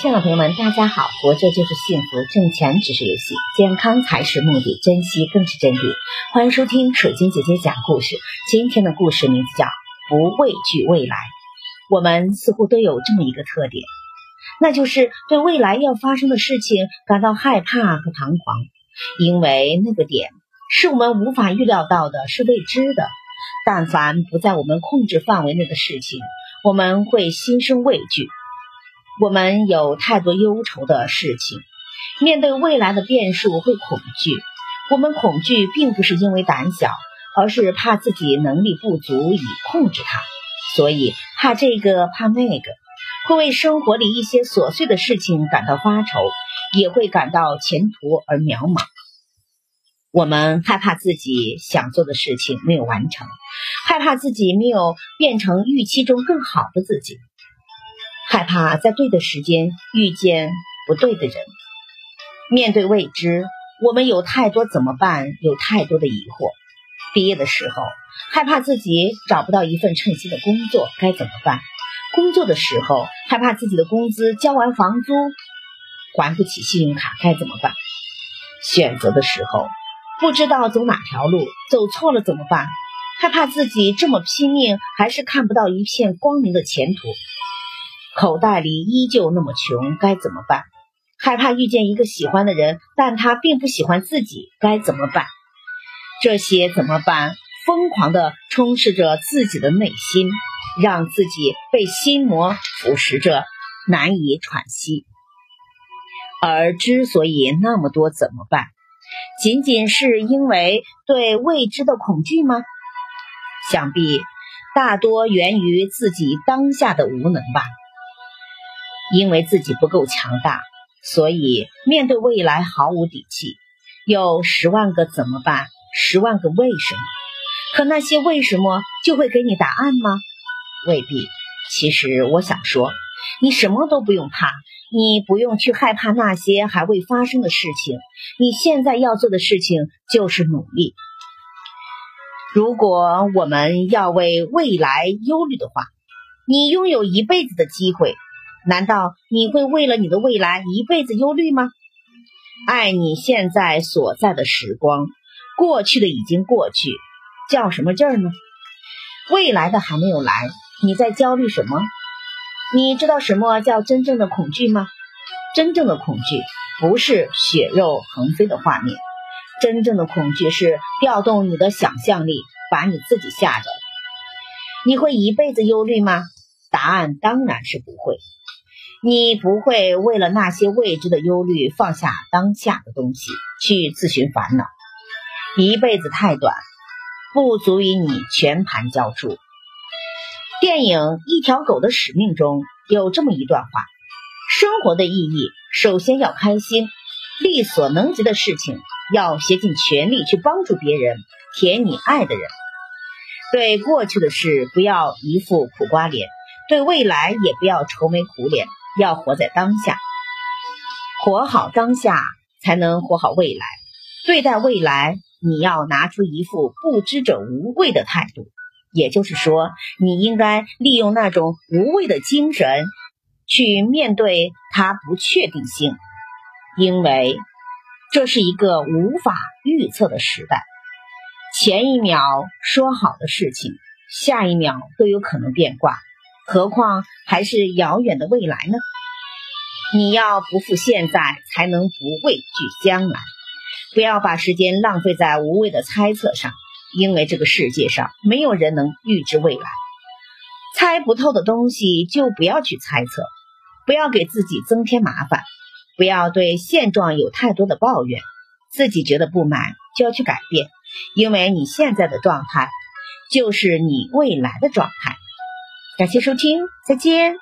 亲爱的朋友们，大家好！活着就是幸福，挣钱只是游戏，健康才是目的，珍惜更是真谛。欢迎收听水晶姐姐讲故事。今天的故事名字叫《不畏惧未来》。我们似乎都有这么一个特点，那就是对未来要发生的事情感到害怕和彷徨，因为那个点是我们无法预料到的，是未知的。但凡不在我们控制范围内的事情，我们会心生畏惧。我们有太多忧愁的事情，面对未来的变数会恐惧。我们恐惧并不是因为胆小，而是怕自己能力不足以控制它，所以怕这个怕那个，会为生活里一些琐碎的事情感到发愁，也会感到前途而渺茫。我们害怕自己想做的事情没有完成，害怕自己没有变成预期中更好的自己。害怕在对的时间遇见不对的人，面对未知，我们有太多怎么办？有太多的疑惑。毕业的时候，害怕自己找不到一份称心的工作，该怎么办？工作的时候，害怕自己的工资交完房租还不起信用卡，该怎么办？选择的时候，不知道走哪条路，走错了怎么办？害怕自己这么拼命，还是看不到一片光明的前途。口袋里依旧那么穷，该怎么办？害怕遇见一个喜欢的人，但他并不喜欢自己，该怎么办？这些怎么办？疯狂地充斥着自己的内心，让自己被心魔腐蚀着，难以喘息。而之所以那么多怎么办，仅仅是因为对未知的恐惧吗？想必大多源于自己当下的无能吧。因为自己不够强大，所以面对未来毫无底气。有十万个怎么办，十万个为什么？可那些为什么就会给你答案吗？未必。其实我想说，你什么都不用怕，你不用去害怕那些还未发生的事情。你现在要做的事情就是努力。如果我们要为未来忧虑的话，你拥有一辈子的机会。难道你会为了你的未来一辈子忧虑吗？爱你现在所在的时光，过去的已经过去，较什么劲儿呢？未来的还没有来，你在焦虑什么？你知道什么叫真正的恐惧吗？真正的恐惧不是血肉横飞的画面，真正的恐惧是调动你的想象力，把你自己吓着。你会一辈子忧虑吗？答案当然是不会。你不会为了那些未知的忧虑放下当下的东西去自寻烦恼。一辈子太短，不足以你全盘交出。电影《一条狗的使命》中有这么一段话：生活的意义，首先要开心，力所能及的事情要竭尽全力去帮助别人，甜你爱的人。对过去的事不要一副苦瓜脸，对未来也不要愁眉苦脸。要活在当下，活好当下，才能活好未来。对待未来，你要拿出一副不知者无畏的态度。也就是说，你应该利用那种无畏的精神去面对它不确定性，因为这是一个无法预测的时代。前一秒说好的事情，下一秒都有可能变卦。何况还是遥远的未来呢？你要不负现在，才能不畏惧将来。不要把时间浪费在无谓的猜测上，因为这个世界上没有人能预知未来。猜不透的东西就不要去猜测，不要给自己增添麻烦，不要对现状有太多的抱怨。自己觉得不满就要去改变，因为你现在的状态就是你未来的状态。感谢收听，再见。